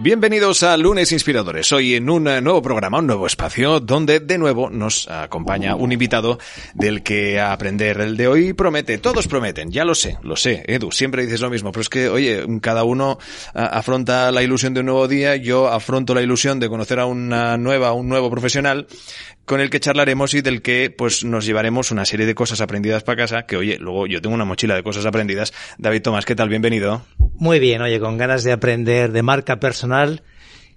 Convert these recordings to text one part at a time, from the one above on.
Bienvenidos a Lunes Inspiradores. Hoy en un nuevo programa, un nuevo espacio, donde de nuevo nos acompaña un invitado del que aprender. El de hoy promete, todos prometen, ya lo sé, lo sé, Edu, siempre dices lo mismo, pero es que, oye, cada uno afronta la ilusión de un nuevo día, yo afronto la ilusión de conocer a una nueva, un nuevo profesional con el que charlaremos y del que pues nos llevaremos una serie de cosas aprendidas para casa, que oye, luego yo tengo una mochila de cosas aprendidas. David Tomás, ¿qué tal? Bienvenido. Muy bien, oye, con ganas de aprender de marca personal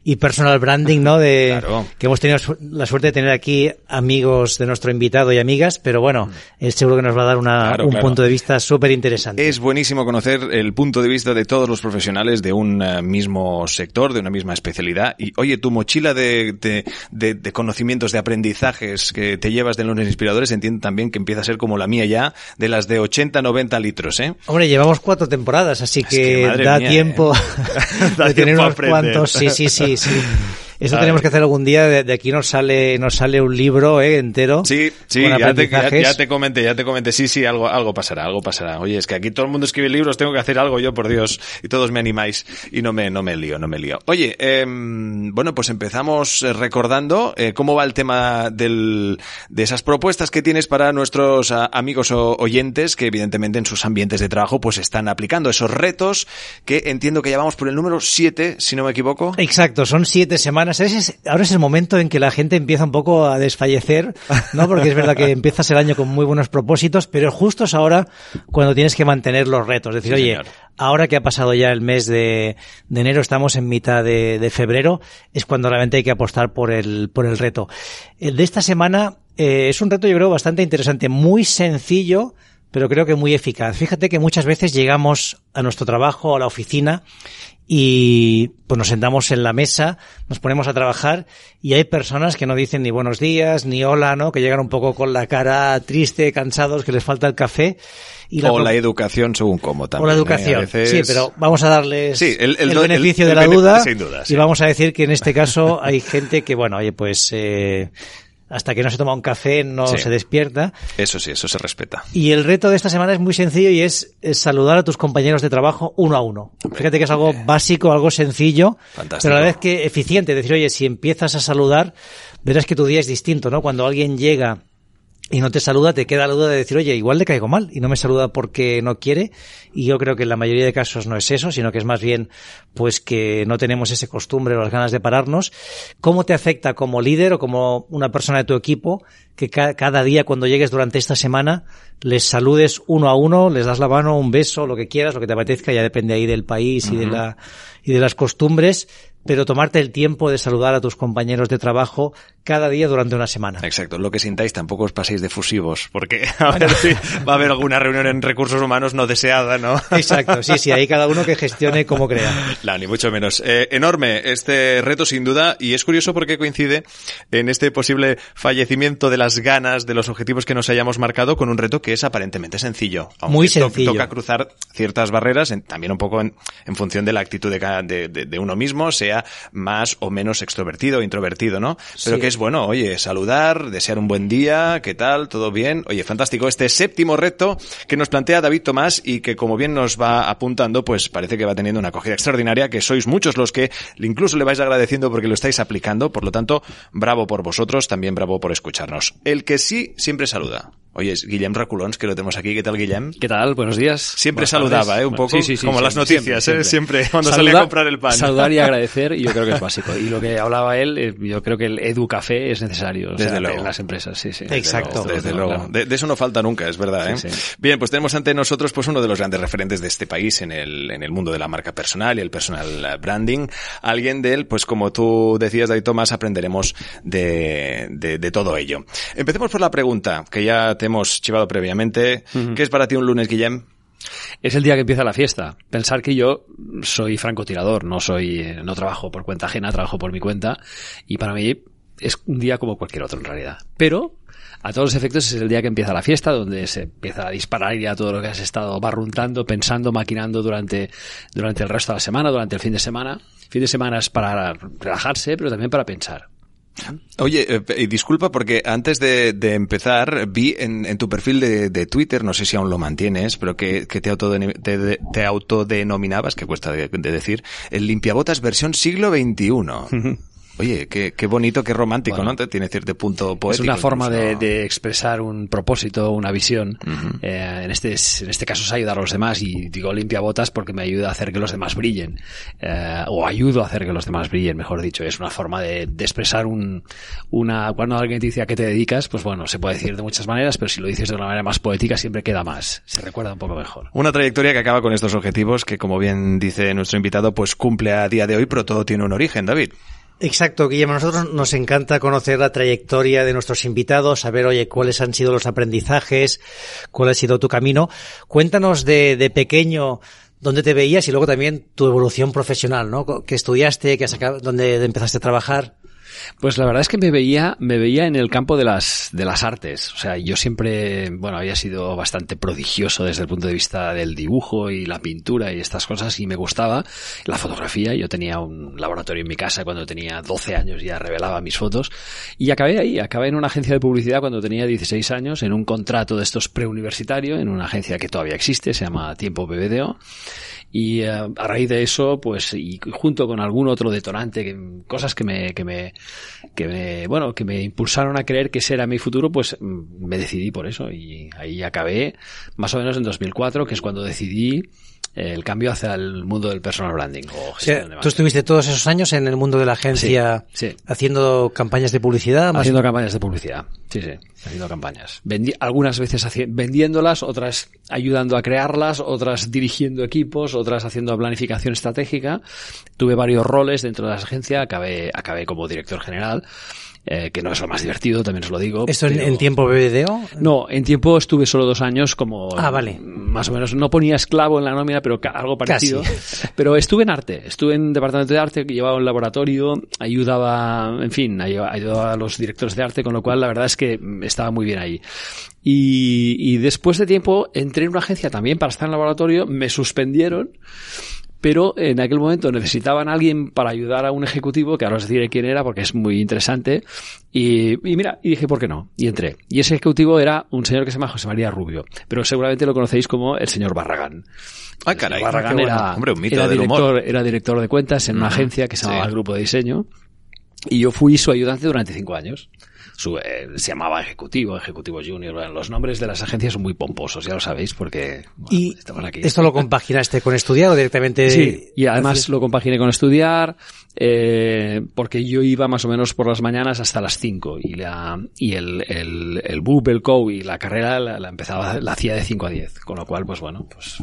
y personal branding, ¿no? De Claro. que hemos tenido su- la suerte de tener aquí amigos de nuestro invitado y amigas, pero bueno, él seguro que nos va a dar una, Claro, un claro. punto de vista súper interesante. Es buenísimo conocer el punto de vista de todos los profesionales de un eh, mismo sector, de una misma especialidad. Y oye, tu mochila de, de, de- de conocimientos, de aprendizajes que te llevas de lunes inspiradores, entiendo también que empieza a ser como la mía ya, de las de 80, 90 litros, ¿eh? Hombre, llevamos cuatro temporadas, así que, da mía, tiempo ¿eh? Da de tener tiempo unos cuantos. Sí, sí, sí, sí. Eso Ay. tenemos que hacer algún día. De, de aquí nos sale, nos sale un libro eh, entero. Sí, sí, con ya te, ya, aprendizajes. ya te comenté, ya te comenté. Sí, sí, algo, algo pasará, algo pasará. Oye, es que aquí todo el mundo escribe libros, tengo que hacer algo yo, por Dios. Y todos me animáis y no me, no me lío, no me lío. Oye, em, bueno, pues empezamos eh, recordando eh, cómo va el tema del, de esas propuestas que tienes para nuestros ah, amigos o oyentes que evidentemente en sus ambientes de trabajo pues están aplicando esos retos que entiendo que ya vamos por el número 7, si no me equivoco. Exacto, son siete semanas. Ahora es el momento en que la gente empieza un poco a desfallecer, ¿no? Porque es verdad que empiezas el año con muy buenos propósitos, pero justo es ahora cuando tienes que mantener los retos. Es decir, Sí, oye, señor. ahora que ha pasado ya el mes de, de enero, estamos en mitad de, de febrero, es cuando realmente hay que apostar por el, por el reto. El de esta semana eh, es un reto, yo creo, bastante interesante, muy sencillo, pero creo que muy eficaz. Fíjate que muchas veces llegamos a nuestro trabajo, a la oficina, y pues nos sentamos en la mesa, nos ponemos a trabajar y hay personas que no dicen ni buenos días, ni hola, ¿no? Que llegan un poco con la cara triste, cansados, que les falta el café. Y o la educación según cómo también. o la ¿eh? educación. A veces- Sí, pero vamos a darles Sí, el- el, el do- beneficio el- de la duda. sin duda, sí. Y vamos a decir que en este caso hay gente que, bueno, oye, pues eh, hasta que no se toma un café no Sí. se despierta. Eso sí, eso se respeta. Y el reto de esta semana es muy sencillo y es, es saludar a tus compañeros de trabajo uno a uno. Fíjate que es algo básico, algo sencillo, Fantástico. pero a la vez que eficiente. Decir, oye, si empiezas a saludar, verás que tu día es distinto, ¿no? Cuando alguien llega y no te saluda, te queda la duda de decir, oye, igual le caigo mal y no me saluda porque no quiere. Y yo creo que en la mayoría de casos no es eso, sino que es más bien, pues que no tenemos ese costumbre o las ganas de pararnos. ¿Cómo te afecta como líder o como una persona de tu equipo que ca- cada día cuando llegues durante esta semana les saludes uno a uno, les das la mano, un beso, lo que quieras, lo que te apetezca, ya depende ahí del país y de la, y de las costumbres, pero tomarte el tiempo de saludar a tus compañeros de trabajo cada día durante una semana. Exacto, lo que sintáis tampoco os paséis de fusivos, porque a ver si va a haber alguna reunión en recursos humanos no deseada, ¿no? Exacto, sí, sí, ahí cada uno que gestione como crea. No, ni mucho menos. Eh, enorme este reto sin duda y es curioso porque coincide en este posible fallecimiento de las ganas, de los objetivos que nos hayamos marcado con un reto que es aparentemente sencillo. Aunque Muy to- sencillo. Toca cruzar ciertas barreras, en- también un poco en, en función de la actitud de, de, de- de uno mismo, sea más o menos extrovertido o introvertido, ¿no? Pero Sí. que es bueno, oye, saludar, desear un buen día, ¿qué tal? ¿Todo bien? Oye, fantástico. Este séptimo reto que nos plantea David Tomás y que como bien nos va apuntando, pues parece que va teniendo una acogida extraordinaria, que sois muchos los que incluso le vais agradeciendo porque lo estáis aplicando. Por lo tanto, bravo por vosotros, también bravo por escucharnos. El que sí siempre saluda. Oye, es Guillem Raculons, que lo tenemos aquí. ¿Qué tal, Guillem? ¿Qué tal? Buenos días. Siempre Buenas saludaba, tardes. ¿eh? Un Bueno, poco sí, sí, sí, como las siempre, noticias, ¿eh? Siempre, cuando Saludar- salía a comprar el pan. Saludar y agradecer, y yo creo que es básico. Y lo que hablaba él, eh, yo creo que el Edu Café es necesario o Desde sea, luego. en las empresas. Sí, sí. Exacto. Desde luego. claro. De, de eso no falta nunca, es verdad. ¿eh? Sí, sí. Bien, pues tenemos ante nosotros pues uno de los grandes referentes de este país en el, en el mundo de la marca personal y el personal branding. Alguien de él, pues como tú decías, David Tomás, aprenderemos de, de, de todo ello. Empecemos por la pregunta que ya te hemos chivado previamente. ¿Qué es para ti un lunes, Guillem? Es el día que empieza la fiesta. Pensar que yo soy francotirador, no soy, eh, no trabajo por cuenta ajena, trabajo por mi cuenta. Y para mí es un día como cualquier otro en realidad. Pero, a todos los efectos, es el día que empieza la fiesta, donde se empieza a disparar ya todo lo que has estado barruntando, pensando, maquinando durante, durante el resto de la semana, durante el fin de semana. Fin de semana es para relajarse, pero también para pensar. Oye, eh, disculpa porque antes de, empezar vi en, tu perfil de, Twitter, no sé si aún lo mantienes, pero que, te, te, te autodenominabas, que cuesta de, de decir, el limpiabotas versión siglo XXI. Oye, qué, qué bonito, qué romántico, Bueno. ¿no? Tiene cierto punto Es poético. una forma de, expresar un propósito, una visión. Eh, en, este, en este caso es ayudar a los demás y digo limpia botas porque me ayuda a hacer que los demás brillen. Eh, o ayudo a hacer que los demás brillen, mejor dicho. Es una forma de, de expresar un, una, cuando alguien te dice a qué te dedicas, pues bueno, se puede decir de muchas maneras, pero si lo dices de una manera más poética siempre queda más. Se recuerda un poco mejor. Una trayectoria que acaba con estos objetivos que, como bien dice nuestro invitado, pues cumple a día de hoy, pero todo tiene un origen, David. Exacto, Guillermo. A nosotros nos encanta conocer la trayectoria de nuestros invitados, saber, oye, cuáles han sido los aprendizajes, cuál ha sido tu camino. Cuéntanos de, de pequeño dónde te veías y luego también tu evolución profesional, ¿no? ¿Qué estudiaste? ¿Qué has acab- ¿Dónde empezaste a trabajar? Pues la verdad es que me veía, me veía en el campo de las, de las artes. O sea, yo siempre, bueno, había sido bastante prodigioso desde el punto de vista del dibujo y la pintura y estas cosas y me gustaba la fotografía. Yo tenía un laboratorio en mi casa cuando tenía 12 años ya revelaba mis fotos y acabé ahí, acabé en una agencia de publicidad cuando tenía 16 años en un contrato de estos preuniversitario en una agencia que todavía existe, se llama Tiempo BBDO. Y eh, a raíz de eso, pues, y junto con algún otro detonante, que, cosas que me, que me, que me, bueno, que me impulsaron a creer que ese era mi futuro, pues mm, me decidí por eso. Y ahí acabé, más o menos en 2004, que es cuando decidí el cambio hacia el mundo del personal branding. O O sea, tú estuviste todos esos años en el mundo de la agencia Sí, sí. haciendo campañas de publicidad. más- Haciendo campañas de publicidad. Sí, sí, haciendo campañas. Vendi- algunas veces vendiéndolas, otras ayudando a crearlas, otras dirigiendo equipos, otras haciendo planificación estratégica. Tuve varios roles dentro de la agencia, acabé, acabé como director general, eh, que no es lo más divertido, también os lo digo. ¿Esto pero- en tiempo BBDO? No, en tiempo estuve solo dos años como... Ah, vale. Más o menos, no ponía esclavo en la nómina, pero algo parecido. Casi. Pero estuve en arte, estuve en departamento de arte, que llevaba un laboratorio, ayudaba, en fin, ayudaba, a los directores de arte, con lo cual la verdad es que mm, estaba muy bien ahí. Y, y después de tiempo entré en una agencia también para estar en el laboratorio, me suspendieron, pero en aquel momento necesitaban a alguien para ayudar a un ejecutivo, que ahora os diré quién era porque es muy interesante, y, y mira, y dije, ¿por qué no? Y entré. Y ese ejecutivo era un señor que se llama José María Rubio, pero seguramente lo conocéis como el señor Barragán. Ah, caray. Barragán bueno. era, Hombre, un mito era del director, humor. era director de cuentas en una agencia que se llamaba Sí. el Grupo de Diseño, y yo fui su ayudante durante cinco años. Su, eh, se llamaba Ejecutivo, Ejecutivo Junior. Bueno, los nombres de las agencias son muy pomposos, ya lo sabéis, porque bueno, ¿Y estaban aquí. esto lo compaginaste con estudiar o directamente? Sí, y además lo compaginé con estudiar, eh, porque yo iba más o menos por las mañanas hasta las 5 y, la, y el, el, el BUP, el COU y la carrera la, la empezaba, la hacía de 5 a 10, con lo cual, pues bueno, pues...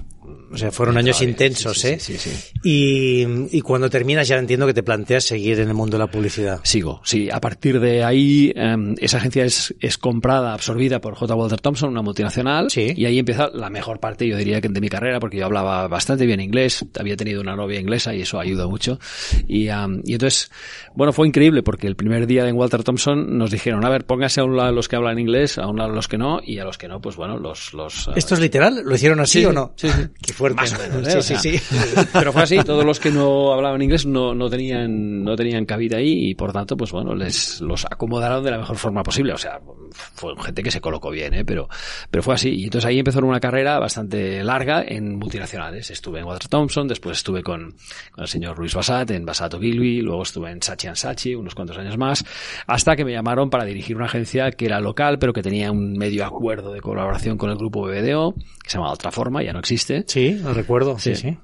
O sea, fueron años intensos, Sí, ¿eh? Sí, sí. Y, y cuando terminas ya entiendo que te planteas seguir en el mundo de la publicidad. Sigo, sí. A partir de ahí, eh, esa agencia es, es comprada, absorbida por J. Walter Thompson, una multinacional. Sí. Y ahí empieza la mejor parte, yo diría, que de mi carrera, porque yo hablaba bastante bien inglés, había tenido una novia inglesa y eso ayuda mucho. Y, um, y entonces, bueno, fue increíble porque el primer día en Walter Thompson nos dijeron, a ver, póngase a un lado los que hablan inglés, a un lado los que no, y a los que no, pues bueno, los... los eh, ¿Esto es literal? ¿Lo hicieron así Sí, o no? sí, sí. Qué fuerte. Más o menos, ¿eh? Sí, sí, sí. Pero fue así, todos los que no hablaban inglés no, no tenían, no tenían cabida ahí y por tanto, pues bueno, les los acomodaron de la mejor forma posible. O sea, fue gente que se colocó bien, ¿eh? pero, pero fue así. Y entonces ahí empezó una carrera bastante larga en multinacionales. Estuve en Walter Thompson, después estuve con, con el señor Luis Basat en Basat Ogilvy, luego estuve en Sachi Sachi unos cuantos años más, hasta que me llamaron para dirigir una agencia que era local, pero que tenía un medio acuerdo de colaboración con el grupo BBDO, que se llama Otra Forma, ya no existe. Sí, lo recuerdo. Sí, Sí. sí.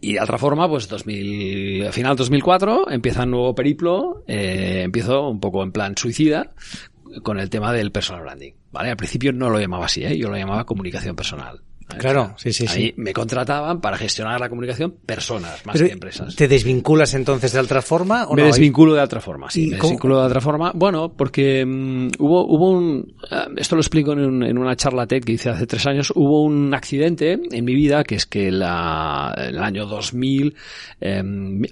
Y de otra forma, pues 2000, final 2004, empieza un nuevo periplo, eh, empiezo un poco en plan suicida con el tema del personal branding, ¿vale? Al principio no lo llamaba así, ¿eh? Yo lo llamaba comunicación personal. Claro, sí, sí, Ahí sí. me contrataban para gestionar la comunicación personas, más Pero, que empresas. ¿Te desvinculas entonces de otra forma o Me no? desvinculo de otra forma, sí. ¿Y Me cómo? desvinculo de otra forma. Bueno, porque mm, hubo, hubo un, eh, esto lo explico en, un- en una charla TED que hice hace tres años, hubo un accidente en mi vida que es que la, en el año 2000 eh,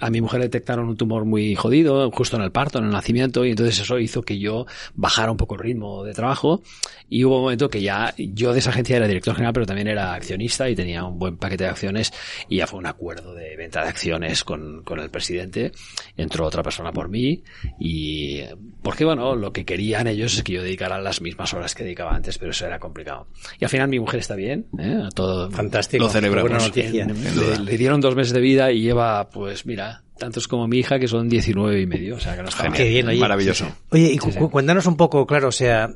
a mi mujer detectaron un tumor muy jodido, justo en el parto, en el nacimiento, y entonces eso hizo que yo bajara un poco el ritmo de trabajo y hubo un momento que ya yo de esa agencia era director general, pero también era era accionista y tenía un buen paquete de acciones y ya fue un acuerdo de venta de acciones con, con el presidente. Entró otra persona por mí y porque bueno, lo que querían ellos es que yo dedicara las mismas horas que dedicaba antes, pero eso era complicado. Y al final mi mujer está bien, ¿eh? todo Fantástico. Lo celebramos. Buena noticia. le, le dieron dos meses de vida y lleva, pues mira, tantos como mi hija, que son 19 y medio. O sea, que no está. Qué bien, oye. Maravilloso. Oye, y cu- cu- cuéntanos un poco, claro, o sea,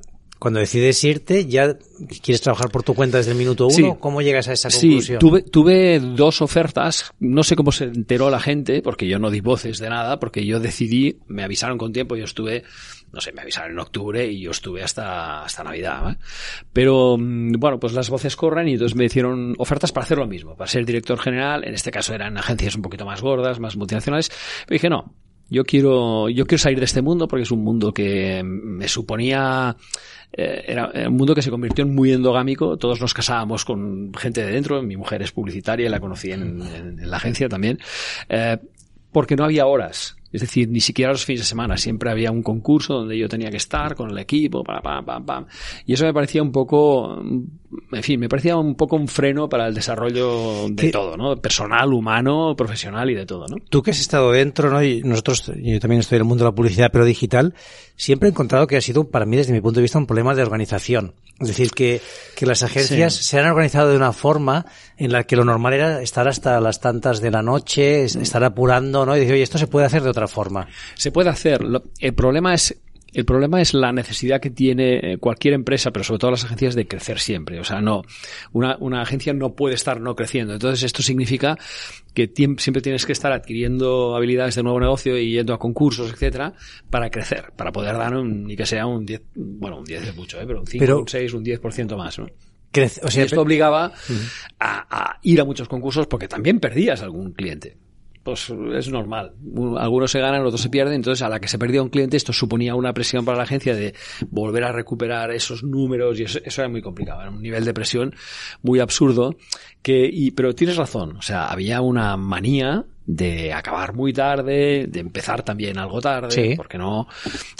cuando decides irte, ya quieres trabajar por tu cuenta desde el minuto uno, Sí. ¿cómo llegas a esa Sí, conclusión? tuve, tuve dos ofertas. No sé cómo se enteró la gente, porque yo no di voces de nada, porque yo decidí, me avisaron con tiempo, yo estuve, no sé, me avisaron en octubre y yo estuve hasta, hasta Navidad. ¿eh? Pero, mm, bueno, pues las voces corren y entonces me hicieron ofertas para hacer lo mismo, para ser director general. En este caso eran agencias un poquito más gordas, más multinacionales. Pero dije, no, yo quiero, yo quiero salir de este mundo porque es un mundo que me suponía, eh, era un mundo que se convirtió en muy endogámico. Todos nos casábamos con gente de dentro. Mi mujer es publicitaria, la conocí en la agencia también. Eh, porque no había horas. Es decir, ni siquiera los fines de semana. Siempre había un concurso donde yo tenía que estar con el equipo, pam, pam, pam, pam. Y eso me parecía un poco, en fin, me parecía un poco un freno para el desarrollo de ¿Qué? todo, ¿no? Personal, humano, profesional y de todo, ¿no? Tú que has estado dentro, ¿no? Y nosotros, yo también estoy en el mundo de la publicidad, pero digital, siempre he encontrado que ha sido, para mí, desde mi punto de vista, un problema de organización. Es decir, que, que las agencias Sí. se han organizado de una forma en la que lo normal era estar hasta las tantas de la noche, es- estar apurando, ¿no? Y decir, oye, esto se puede hacer de otra forma. Se puede hacer. El problema es el problema es la necesidad que tiene eh, cualquier empresa, pero sobre todo las agencias, de crecer siempre. O sea, no, una, una agencia no puede estar no creciendo. Entonces, esto significa que siempre tienes que estar adquiriendo habilidades de nuevo negocio y yendo a concursos, etcétera, para crecer, para poder dar un, ni que sea un 10, bueno, un 10 es mucho, ¿eh? pero un 5, Pero- un 6, un 10% más, ¿no? Crece- o Y sea, esto obligaba a, a ir a muchos concursos porque también perdías algún cliente. Pues es normal. Un- Algunos se ganan, otros se pierden. Entonces, a la que se perdía un cliente, esto suponía una presión para la agencia de volver a recuperar esos números y eso, eso era muy complicado. Era un nivel de presión muy absurdo. Que, pero tienes razón. O sea, había una manía de acabar muy tarde, de empezar también algo tarde, Sí. porque no,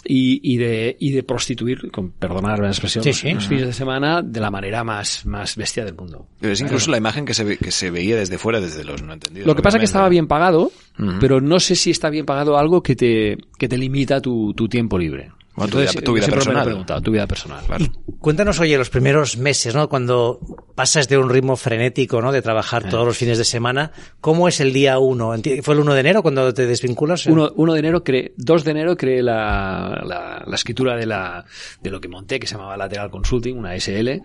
y, y de, y de prostituir, con perdonar la expresión, Sí, los, sí. los fines de semana de la manera más, más bestia del mundo. Pero es incluso la imagen que se, ve- que se veía desde fuera, desde los no entendidos. Lo que pasa es que estaba bien pagado, pero no sé si está bien pagado algo que te, que te limita tu, tu tiempo libre. Bueno, tu vida- tu vida me personal. tu vida personal. Claro. Cuéntanos, oye, los primeros meses, ¿no? Cuando pasas de un ritmo frenético, ¿no? De trabajar todos los fines de semana, ¿cómo es el día uno? Enti- ¿Fue el 1 de enero cuando te desvinculas? Uno, uno de enero creé, 2 de enero creé la, la, la escritura de la, de lo que monté, que se llamaba Lateral Consulting, una SL.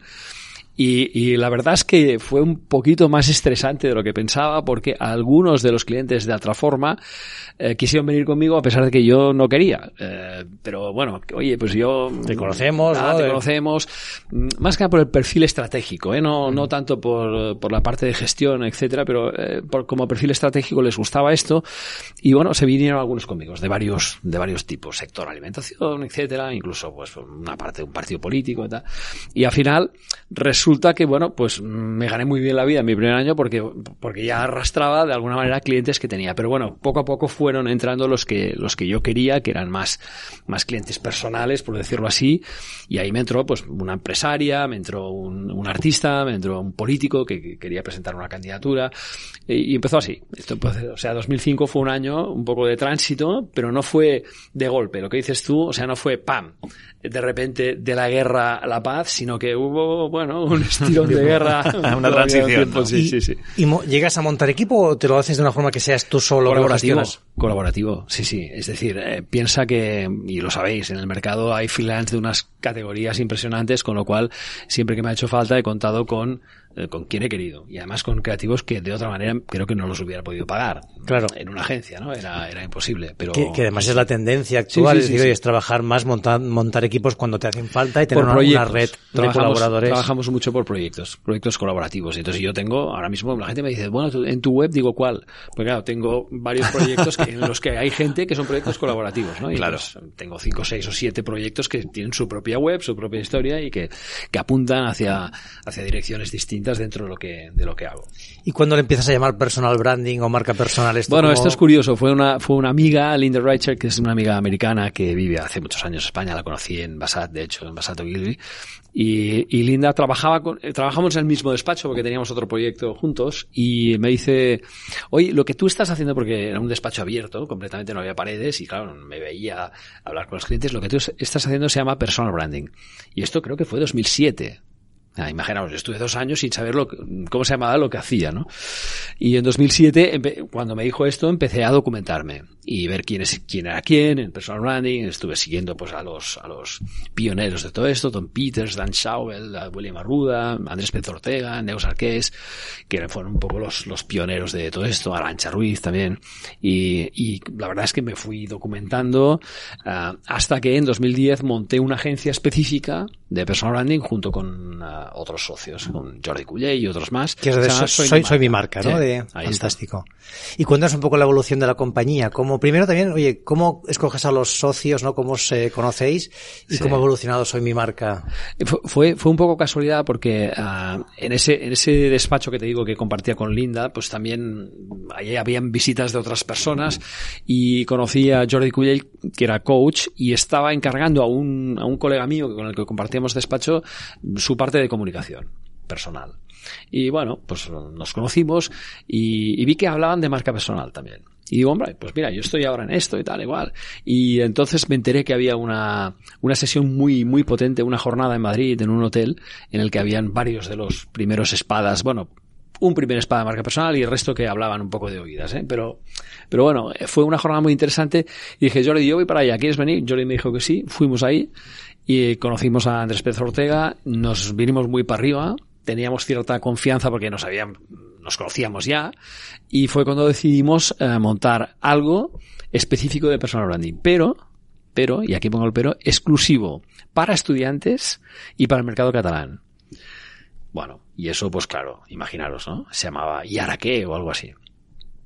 Y, y la verdad es que fue un poquito más estresante de lo que pensaba porque algunos de los clientes de Atraforma eh, quisieron venir conmigo a pesar de que yo no quería. Eh, pero bueno, oye, pues yo... Te conocemos, Ah, ¿no? Te conocemos. Mm, Más que nada por el perfil estratégico, ¿eh? no, no tanto por, por la parte de gestión, etcétera, pero eh, por, como perfil estratégico les gustaba esto. Y bueno, se vinieron algunos conmigo, de varios, de varios tipos, sector alimentación, etcétera, incluso pues una parte de un partido político y tal. Y al final resulta que, bueno, pues me gané muy bien la vida en mi primer año porque, porque ya arrastraba de alguna manera clientes que tenía. Pero bueno, poco a poco fueron entrando los que, los que yo quería, que eran más, más clientes personales, por decirlo así. Y ahí me entró pues una empresaria, me entró un, un artista, me entró un político que, que quería presentar una candidatura. Y, y empezó así. Esto, pues, o sea, 2005 fue un año un poco de tránsito, pero no fue de golpe. Lo que dices tú, o sea, no fue pam, de repente de la guerra a la paz, sino que hubo, bueno, un estirón de guerra. Una transición. Sí, sí, sí. ¿Y mo- llegas a montar equipo o te lo haces de una forma que seas tú solo? Colaborativo, colaborativo, sí, sí. Es decir, eh, piensa que, y lo sabéis, en el mercado hay freelance de unas categorías impresionantes, con lo cual siempre que me ha hecho falta he contado con, con quien he querido. Y además con creativos que de otra manera creo que no los hubiera podido pagar. Claro. En una agencia, ¿no? Era, era imposible. Pero Que, que además es la tendencia actual, Sí, sí, es decir, trabajar más, montar, montar equipos cuando te hacen falta y tener por una, red de colaboradores. Trabajamos mucho por proyectos, proyectos colaborativos. Y Entonces yo tengo, ahora mismo la gente me dice, bueno, en tu web digo cuál. Pues claro, tengo varios proyectos que- en los que hay gente que son proyectos colaborativos, ¿no? Y Claro. entonces tengo cinco, seis o siete proyectos que tienen su propia web, su propia historia y que, que apuntan hacia, hacia direcciones distintas distintas dentro de lo que, de lo que hago. ¿Y cuándo le empiezas a llamar personal branding o marca personal? Esto Bueno, como- esto es curioso. Fue una, fue una amiga, Linda Reicher, que es una amiga americana que vive hace muchos años en España. La conocí en Basat, de hecho, en Basat Ogilvy. Y, y Linda trabajaba con, eh, trabajamos en el mismo despacho porque teníamos otro proyecto juntos. Y me dice, oye, lo que tú estás haciendo, porque era un despacho abierto, completamente no había paredes y claro, me veía hablar con los clientes. Lo que tú estás haciendo se llama personal branding. Y esto creo que fue 2007. Ah, imaginaos, estuve dos años sin saber lo que- cómo se llamaba lo que hacía, ¿no? Y en 2007, empe- cuando me dijo esto, empecé a documentarme y ver quién, es, quién era quién en personal branding. Estuve siguiendo pues a los, a los pioneros de todo esto, Tom Peters, Dan Schauble, a William Arruda, Andrés Pérez Ortega, Neus Arqués, que fueron un poco los, los pioneros de todo esto, Arancha Ruiz también. Y, y la verdad es que me fui documentando ah, hasta que en 2010 monté una agencia específica de personal branding junto con otros socios, con Jordi Cullé y otros más. Que de soy, soy, soy mi marca, ¿no? Sí, de, ahí está. fantástico. Y cuéntanos un poco la evolución de la compañía. Como primero también, oye, ¿cómo escoges a los socios, no? ¿Cómo os eh, conocéis? ¿Y Sí. cómo ha evolucionado Soy mi marca? Fue- Fue, fue un poco casualidad porque ah, en, ese, en ese despacho que te digo que compartía con Linda, pues también ahí habían visitas de otras personas y conocí a Jordi Cuyell, que era coach, y estaba encargando a un, a un colega mío con el que compartíamos despacho su parte de comunicación personal. Y bueno, pues nos conocimos y, vi que hablaban de marca personal también. Y digo, hombre, pues mira, yo estoy ahora en esto y tal, igual. Y entonces me enteré que había una, una sesión muy, muy potente, una jornada en Madrid, en un hotel, en el que habían varios de los primeros espadas, bueno, un primer espada de marca personal y el resto que hablaban un poco de oídas, ¿eh? Pero, pero bueno, fue una jornada muy interesante y dije, Jordi, yo voy para allá, ¿quieres venir? Jordi me dijo que sí, fuimos ahí y conocimos a Andrés Pérez Ortega, nos vinimos muy para arriba, teníamos cierta confianza porque nos habían, nos conocíamos ya y fue cuando decidimos eh, montar algo específico de personal branding, pero pero, y aquí pongo el pero, exclusivo para estudiantes y para el mercado catalán. Bueno, y eso, pues claro, imaginaros, ¿no? Se llamaba ¿Y o algo así.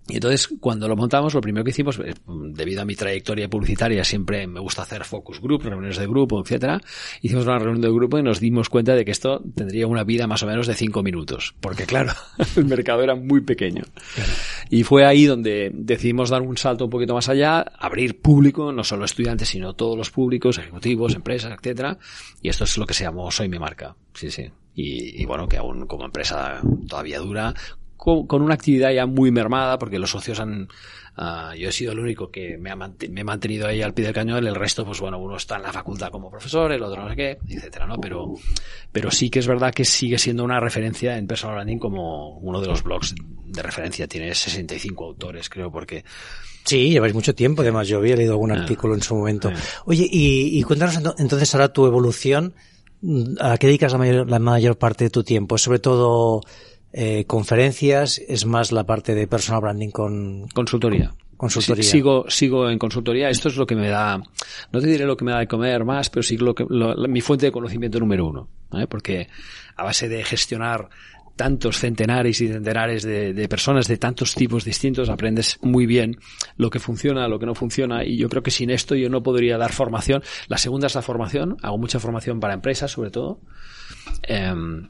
Y entonces, cuando lo montamos, lo primero que hicimos, eh, debido a mi trayectoria publicitaria, siempre me gusta hacer focus group, reuniones de grupo, etcétera. Hicimos una reunión de grupo y nos dimos cuenta de que esto tendría una vida más o menos de cinco minutos. Porque claro, el mercado era muy pequeño. Y fue ahí donde decidimos dar un salto un poquito más allá, abrir público, no solo estudiantes, sino todos los públicos, ejecutivos, empresas, etcétera. Y esto es lo que se llamó Soy mi marca. Sí, sí. Y, y bueno, que aún como empresa todavía dura, con, con una actividad ya muy mermada, porque los socios han, ah, yo he sido el único que me, ha me he mantenido ahí al pie del cañón, el resto, pues bueno, uno está en la facultad como profesor, el otro no sé qué, etcétera, ¿no? Pero, pero sí que es verdad que sigue siendo una referencia en personal branding como uno de los blogs de referencia, tiene 65 autores, creo, porque Sí, lleváis mucho tiempo, además yo había leído algún Ah. artículo en su momento. Ah. Oye, y, y cuéntanos ento- entonces ahora tu evolución, ¿a qué dedicas la mayor, la mayor parte de tu tiempo? ¿Es sobre todo eh, conferencias? ¿Es más la parte de personal branding con Consultoría. consultoría? Sigo, sigo en consultoría. Esto es lo que me da, no te diré lo que me da de comer más, pero sí lo que, lo- mi fuente de conocimiento número uno. ¿vale? Porque a base de gestionar tantos centenares y centenares de, de personas de tantos tipos distintos, aprendes muy bien lo que funciona, lo que no funciona, y yo creo que sin esto yo no podría dar formación. La segunda es la formación, hago mucha formación para empresas, sobre todo. Em,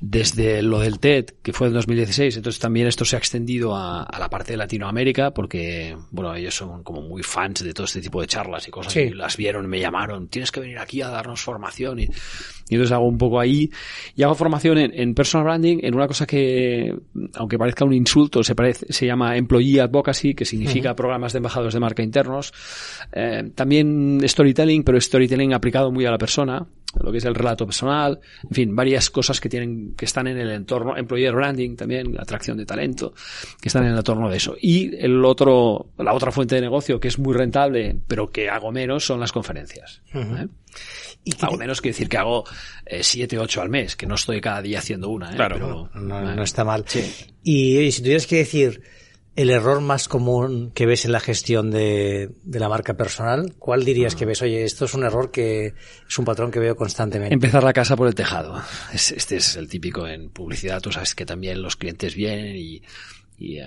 desde lo del TED, que fue en 2016, entonces también esto se ha extendido a, a la parte de Latinoamérica, porque, bueno, ellos son como muy fans de todo este tipo de charlas y cosas, Sí. y las vieron, me llamaron, tienes que venir aquí a darnos formación, y, y entonces hago un poco ahí, y hago formación en, en personal branding, en una cosa que, aunque parezca un insulto, se parece, se llama Employee Advocacy, que significa programas de embajadores de marca internos, eh, también storytelling, pero storytelling aplicado muy a la persona, lo que es el relato personal, en fin, varias cosas que tienen, que están en el entorno, employer branding también, la atracción de talento, que están en el entorno de eso. Y el otro, la otra fuente de negocio que es muy rentable, pero que hago menos, son las conferencias. ¿eh? ¿Y Hago te- menos que decir que hago eh, siete, ocho al mes, que no estoy cada día haciendo una, ¿eh? Claro. pero, no, ¿eh? no está mal. Sí. Y, y si tuvieras que decir el error más común que ves en la gestión de, de la marca personal, ¿cuál dirías que ves? Oye, esto es un error que es un patrón que veo constantemente. Empezar la casa por el tejado. Es- Este es el típico en publicidad. Tú sabes que también los clientes vienen y, y uh,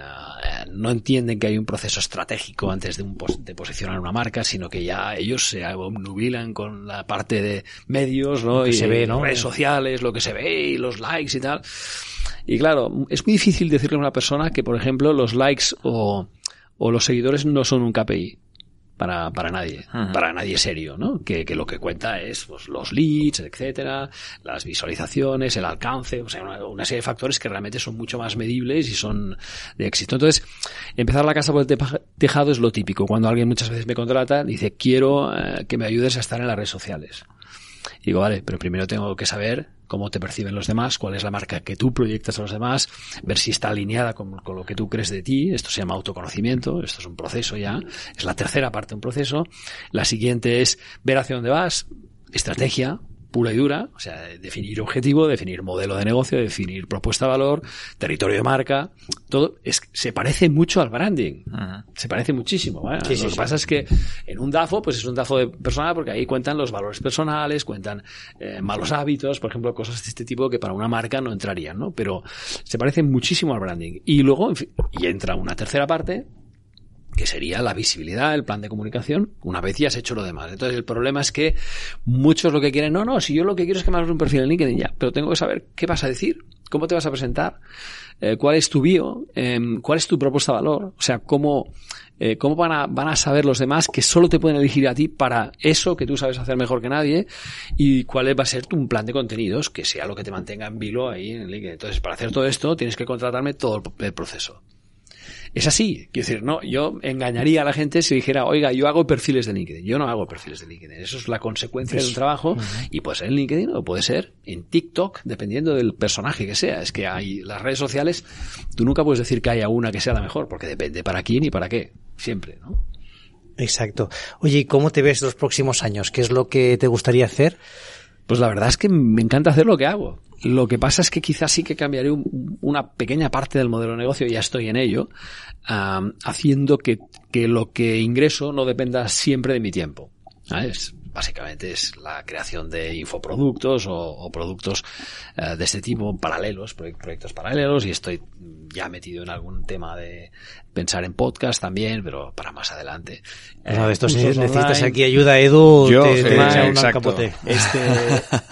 no entienden que hay un proceso estratégico antes de, un pos de, posicionar una marca, sino que ya ellos se obnubilan con la parte de medios, ¿no? y se ve, ¿no? redes sociales, lo que se ve y los likes y tal. Y claro, es muy difícil decirle a una persona que, por ejemplo, los likes o, o los seguidores no son un KPI para, para nadie, uh -huh. para nadie serio, ¿no? Que, que, lo que cuenta es pues, los leads, etcétera, las visualizaciones, el alcance, o sea, una, una, serie de factores que realmente son mucho más medibles y son de éxito. Entonces, empezar la casa por el tejado es lo típico. Cuando alguien muchas veces me contrata, dice, quiero eh, que me ayudes a estar en las redes sociales. Y digo, vale, pero primero tengo que saber cómo te perciben los demás, cuál es la marca que tú proyectas a los demás, ver si está alineada con, con, lo que tú crees de ti. Esto se llama autoconocimiento, esto es un proceso ya, es la tercera parte de un proceso. La siguiente es ver hacia dónde vas, estrategia, pura y dura, o sea, definir objetivo, definir modelo de negocio, definir propuesta de valor, territorio de marca, todo es, se parece mucho al branding. Se parece muchísimo. ¿vale? Sí, sí, Lo que sí. pasa es que en un DAFO, pues es un DAFO de personal porque ahí cuentan los valores personales, cuentan eh, malos hábitos, por ejemplo, cosas de este tipo que para una marca no entrarían, ¿no? Pero se parece muchísimo al branding. Y luego, en fin, y entra una tercera parte, que sería la visibilidad, el plan de comunicación, una vez ya has hecho lo demás. Entonces el problema es que muchos lo que quieren, no, no, si yo lo que quiero es que me hagas un perfil en LinkedIn ya, pero tengo que saber qué vas a decir, cómo te vas a presentar, eh, cuál es tu bio, eh, cuál es tu propuesta de valor, o sea, cómo, eh, cómo van a, van a saber los demás que solo te pueden elegir a ti para eso que tú sabes hacer mejor que nadie y cuál va a ser tu plan de contenidos que sea lo que te mantenga en vilo ahí en LinkedIn. Entonces, para hacer todo esto tienes que contratarme todo el proceso. Es así. Quiero decir, no, yo engañaría a la gente si dijera, oiga, yo hago perfiles de LinkedIn. Yo no hago perfiles de LinkedIn. Eso es la consecuencia Eso. de un trabajo uh -huh. y puede ser en LinkedIn o puede ser en TikTok, dependiendo del personaje que sea. Es que hay las redes sociales, tú nunca puedes decir que haya una que sea la mejor, porque depende para quién y para qué. Siempre, ¿no? Exacto. Oye, ¿y cómo te ves los próximos años? ¿Qué es lo que te gustaría hacer? Pues la verdad es que me encanta hacer lo que hago. Lo que pasa es que quizás sí que cambiaré un, una pequeña parte del modelo de negocio, ya estoy en ello, haciendo que, que, lo que ingreso no dependa siempre de mi tiempo. Básicamente es la creación de infoproductos o, o productos uh, de este tipo paralelos, proyectos paralelos, y estoy ya metido en algún tema de pensar en podcast también, pero para más adelante. No, esto si necesitas online. aquí ayuda, Edu, Yo, te, eh, te un capote. Este,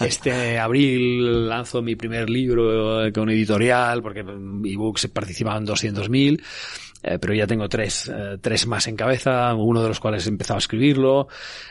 este abril lanzo mi primer libro con editorial, porque ebooks participaban 200.000. Eh, pero ya tengo tres, eh, tres más en cabeza, uno de los cuales he empezado a escribirlo.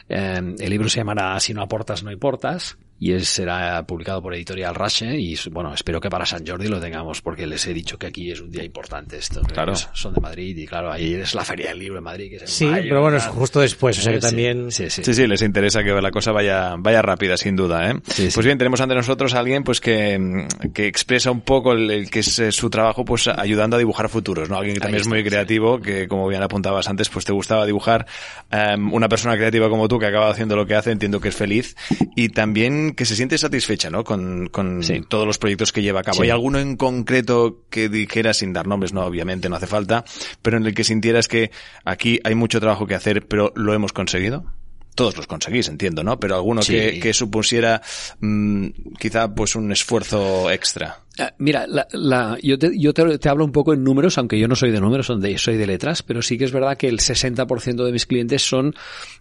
Eh, el libro se llamará Si no aportas, no importas y es, será publicado por Editorial Rache y bueno, espero que para San Jordi lo tengamos porque les he dicho que aquí es un día importante esto. Claro. Son de Madrid y claro, ahí es la Feria del Libro en Madrid. Que es en sí, mayo, pero bueno, es justo después, o sea que Sí, también... Sí, sí. Sí, sí, les interesa que la cosa vaya, vaya rápida, sin duda, ¿eh? Sí, sí. Pues bien, tenemos ante nosotros a alguien pues que, que expresa un poco el, el que es eh, su trabajo pues ayudando a dibujar futuros, ¿no? Alguien que también es muy creativo, que como bien apuntabas antes, pues te gustaba dibujar. Um, una persona creativa como tú que acaba haciendo lo que hace, entiendo que es feliz y también que se siente satisfecha, ¿no? Con, con Sí. todos los proyectos que lleva a cabo. Sí. ¿Hay alguno en concreto que dijeras sin dar nombres? No, obviamente no hace falta, pero en el que sintieras que aquí hay mucho trabajo que hacer, pero lo hemos conseguido? Todos los conseguís, entiendo, ¿no? Pero alguno Sí. que, que supusiera mm, quizá pues un esfuerzo extra. Ah, Mira, la, la, yo, te, yo te, te, hablo un poco en números, aunque yo no soy de números, son de, soy de letras, pero sí que es verdad que el 60% de mis clientes son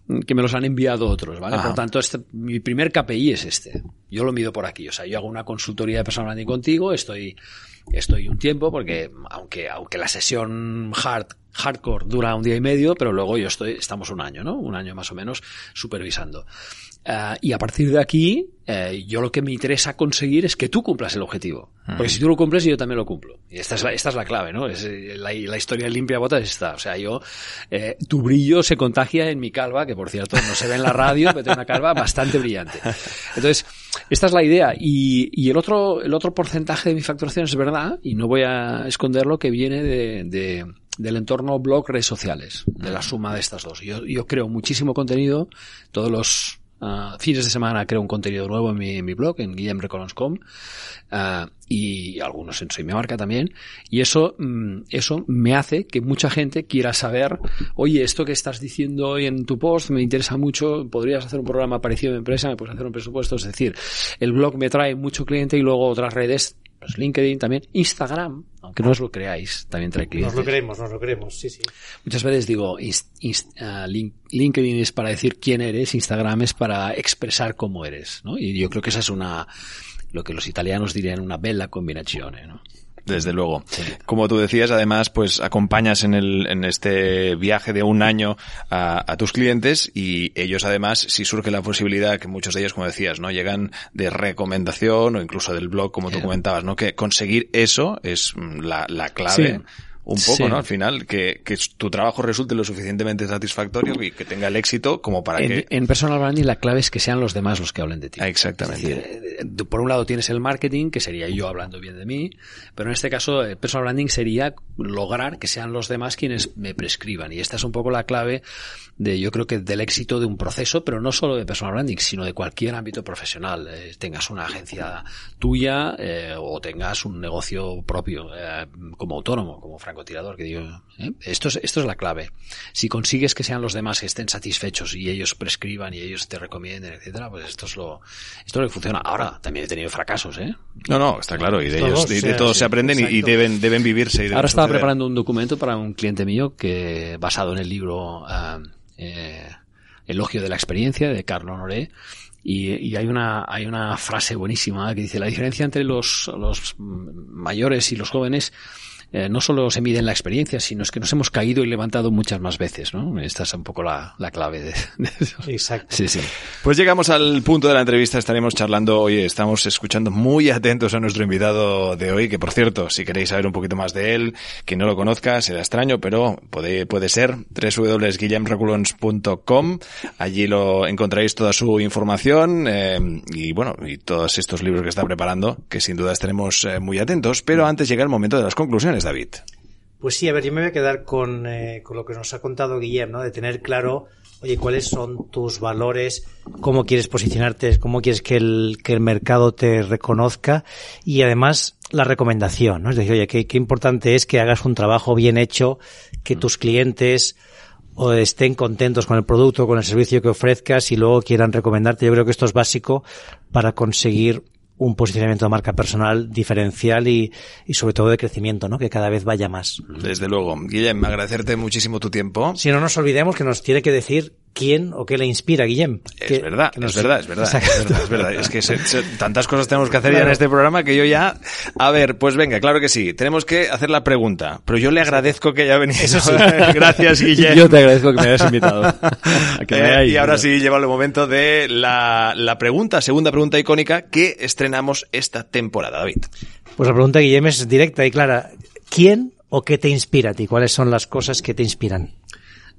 mm, que me los han enviado otros, ¿vale? Ajá. Por tanto, este, mi primer KPI es este. Yo lo mido por aquí. O sea, yo hago una consultoría de personal branding contigo, estoy, estoy un tiempo, porque aunque, aunque la sesión hard hardcore dura un día y medio, pero luego yo estoy, estamos un año, ¿no? Un año más o menos supervisando. Uh, y a partir de aquí, eh, yo lo que me interesa conseguir es que tú cumplas el objetivo. Mm. Porque si tú lo cumples, yo también lo cumplo. Y esta es la, esta es la clave, ¿no? Es, eh, la, la, historia limpia botas es esta. O sea, yo, eh, tu brillo se contagia en mi calva, que por cierto no se ve en la radio, pero tengo una calva bastante brillante. Entonces, esta es la idea. Y, y el otro, el otro porcentaje de mi facturación es verdad, y no voy a esconderlo, que viene de, de del entorno blog, redes sociales, de la suma de estas dos. Yo, yo creo muchísimo contenido, todos los Uh, fines de semana creo un contenido nuevo en mi, blog, en guillemrecolons.com, uh, y algunos en Soy Mi Marca también, y eso, mm, eso me hace que mucha gente quiera saber, oye, esto que estás diciendo hoy en tu post me interesa mucho, podrías hacer un programa parecido mi empresa, me puedes hacer un presupuesto, es decir, el blog me trae mucho cliente y luego otras redes Pues LinkedIn también. Instagram, aunque no os lo creáis, también trae clientes. Nos lo creemos, nos lo creemos, sí, sí. Muchas veces digo, ins- ins- ah, lin- LinkedIn es para decir quién eres, Instagram es para expresar cómo eres, ¿no? Y yo creo que esa es una, lo que los italianos dirían una bella combinazione, ¿no? Desde luego. Como tú decías, además, pues acompañas en, el, en este viaje de un año a, a tus clientes y ellos además, si surge la posibilidad, que muchos de ellos, como decías, no llegan de recomendación o incluso del blog, como tú Sí. comentabas, ¿no? Que conseguir eso es mm, la, la clave. Sí. Un poco, Sí. ¿no? Al final, que, que tu trabajo resulte lo suficientemente satisfactorio y que tenga el éxito como para En, que... en personal branding la clave es que sean los demás los que hablen de ti. Exactamente. Decir, eh, por un lado tienes el marketing, que sería yo hablando bien de mí, pero en este caso el personal branding sería lograr que sean los demás quienes me prescriban. Y esta es un poco la clave de, yo creo que del éxito de un proceso, pero no solo de personal branding, sino de cualquier ámbito profesional. Eh, tengas una agencia tuya eh, o tengas un negocio propio eh, como autónomo, como francotirador, que digo, ¿eh? esto, es, esto es la clave. Si consigues que sean los demás que estén satisfechos y ellos prescriban y ellos te recomienden, etcétera, pues esto es lo, esto es lo que funciona. Ahora, también he tenido fracasos, ¿eh? No, no, está claro. Y de Todos, ellos, de, de sí, todos sí, se aprenden y- y, exacto. deben, deben vivirse. Y deben Ahora estaba suceder. preparando un documento para un cliente mío que basado en el libro ah, eh, Elogio de la experiencia de Carlo Honoré y, y hay una hay una frase buenísima que dice la diferencia entre los los mayores y los jóvenes eh, no solo se mide en la experiencia, sino es que nos hemos caído y levantado muchas más veces, ¿no? Esta es un poco la, la clave de, de eso. Exacto. Sí, sí. Pues llegamos al punto de la entrevista, estaremos charlando hoy, estamos escuchando muy atentos a nuestro invitado de hoy, que por cierto, si queréis saber un poquito más de él, que no lo conozca, será extraño, pero puede, puede ser www.guillemreculons.com, allí lo encontraréis toda su información eh, y bueno, y todos estos libros que está preparando, que sin duda estaremos eh, muy atentos, pero antes llega el momento de las conclusiones, David. Pues sí, a ver, yo me voy a quedar con, eh, con lo que nos ha contado Guillem, ¿no? De tener claro, oye, cuáles son tus valores, cómo quieres posicionarte, cómo quieres que el, que el mercado te reconozca y además la recomendación, ¿no? Es decir, oye, qué, qué importante es que hagas un trabajo bien hecho, que tus clientes o estén contentos con el producto, con el servicio que ofrezcas y luego quieran recomendarte. Yo creo que esto es básico para conseguir un posicionamiento de marca personal diferencial y, y sobre todo de crecimiento, ¿no? Que cada vez vaya más. Desde luego. Guillem, agradecerte muchísimo tu tiempo. Si no nos olvidemos que nos tiene que decir quién o qué le inspira, Guillem. Es Que- verdad, que nos- es verdad, es verdad, es verdad, es verdad. Es que se- se- tantas cosas tenemos que hacer ya en este programa que yo ya... A ver, pues venga, claro que sí. Tenemos que hacer la pregunta. Pero yo le agradezco que haya venido. Eso sí. Gracias, Guillem. Yo te agradezco que me hayas invitado. A que me Eh, y ahora sí, llega el momento de la, la pregunta, segunda pregunta icónica que estrenamos esta temporada, David. Pues la pregunta, Guillem, es directa y clara. ¿Quién o qué te inspira a ti? ¿Cuáles son las cosas que te inspiran?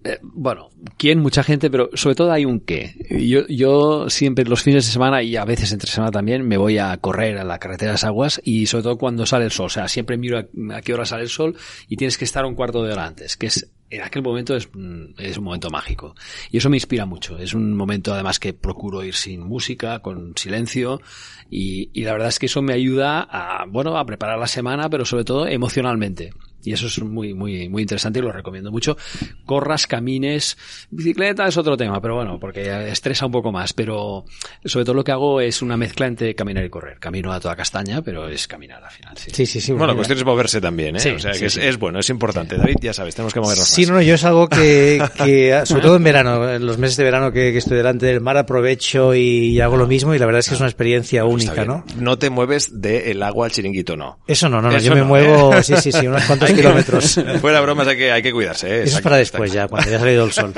Eh, bueno, quién, mucha gente, pero sobre todo hay un qué. Yo, yo siempre los fines de semana y a veces entre semana también me voy a correr a la carretera de las aguas y sobre todo cuando sale el sol. O sea, siempre miro a, a qué hora sale el sol y tienes que estar un cuarto de hora antes, que es en aquel momento es, mm, es un momento mágico. Y eso me inspira mucho. Es un momento además que procuro ir sin música, con silencio y, y la verdad es que eso me ayuda a, bueno, a preparar la semana, pero sobre todo emocionalmente. Y eso es muy, muy, muy interesante y lo recomiendo mucho. Corras, camines, bicicleta es otro tema, pero bueno, porque estresa un poco más. Pero sobre todo lo que hago es una mezcla entre caminar y correr. Camino a toda castaña, pero es caminar al final. Sí. Sí, sí, sí. Bueno, la cuestión es moverse también, ¿eh? Sí, o sea, sí, que es, sí. es bueno, es importante. David, ya sabes, tenemos que movernos Sí, más. no, no, yo es algo que, que, sobre todo en verano, en los meses de verano que, que estoy delante del mar, aprovecho y, y hago lo mismo y la verdad es que es una experiencia única. ¿no? No te mueves del agua al chiringuito, no. Eso no, no, no, Eso yo me muevo, ¿eh? sí, sí, sí, unos cuantos kilómetros. Fuera bromas, hay que, hay que cuidarse, ¿eh? Eso es para después ya, cuando ya ha salido el sol.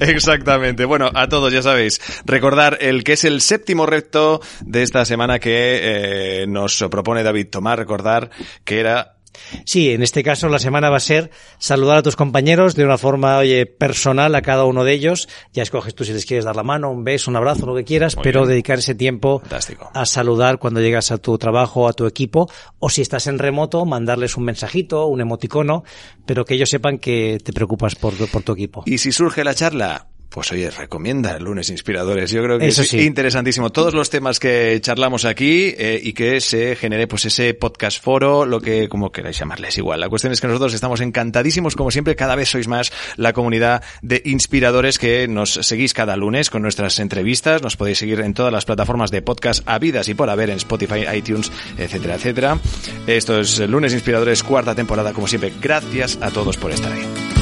Exactamente. Bueno, a todos ya sabéis, recordar el que es el séptimo reto de esta semana que eh, nos propone David Tomás, recordar que era Sí, en este caso la semana va a ser saludar a tus compañeros de una forma, oye, personal a cada uno de ellos. Ya escoges tú si les quieres dar la mano, un beso, un abrazo, lo que quieras, Muy pero bien. dedicar ese tiempo Fantástico. a saludar cuando llegas a tu trabajo, a tu equipo, o si estás en remoto, mandarles un mensajito, un emoticono, pero que ellos sepan que te preocupas por, por tu equipo. Y si surge la charla, pues oye, recomienda lunes inspiradores. Yo creo que Eso es sí. interesantísimo. Todos los temas que charlamos aquí eh, y que se genere pues ese podcast foro, lo que como queráis llamarles igual. La cuestión es que nosotros estamos encantadísimos, como siempre, cada vez sois más la comunidad de inspiradores que nos seguís cada lunes con nuestras entrevistas. Nos podéis seguir en todas las plataformas de podcast habidas y por haber en Spotify, iTunes, etcétera, etcétera. Esto es Lunes Inspiradores, cuarta temporada, como siempre. Gracias a todos por estar ahí.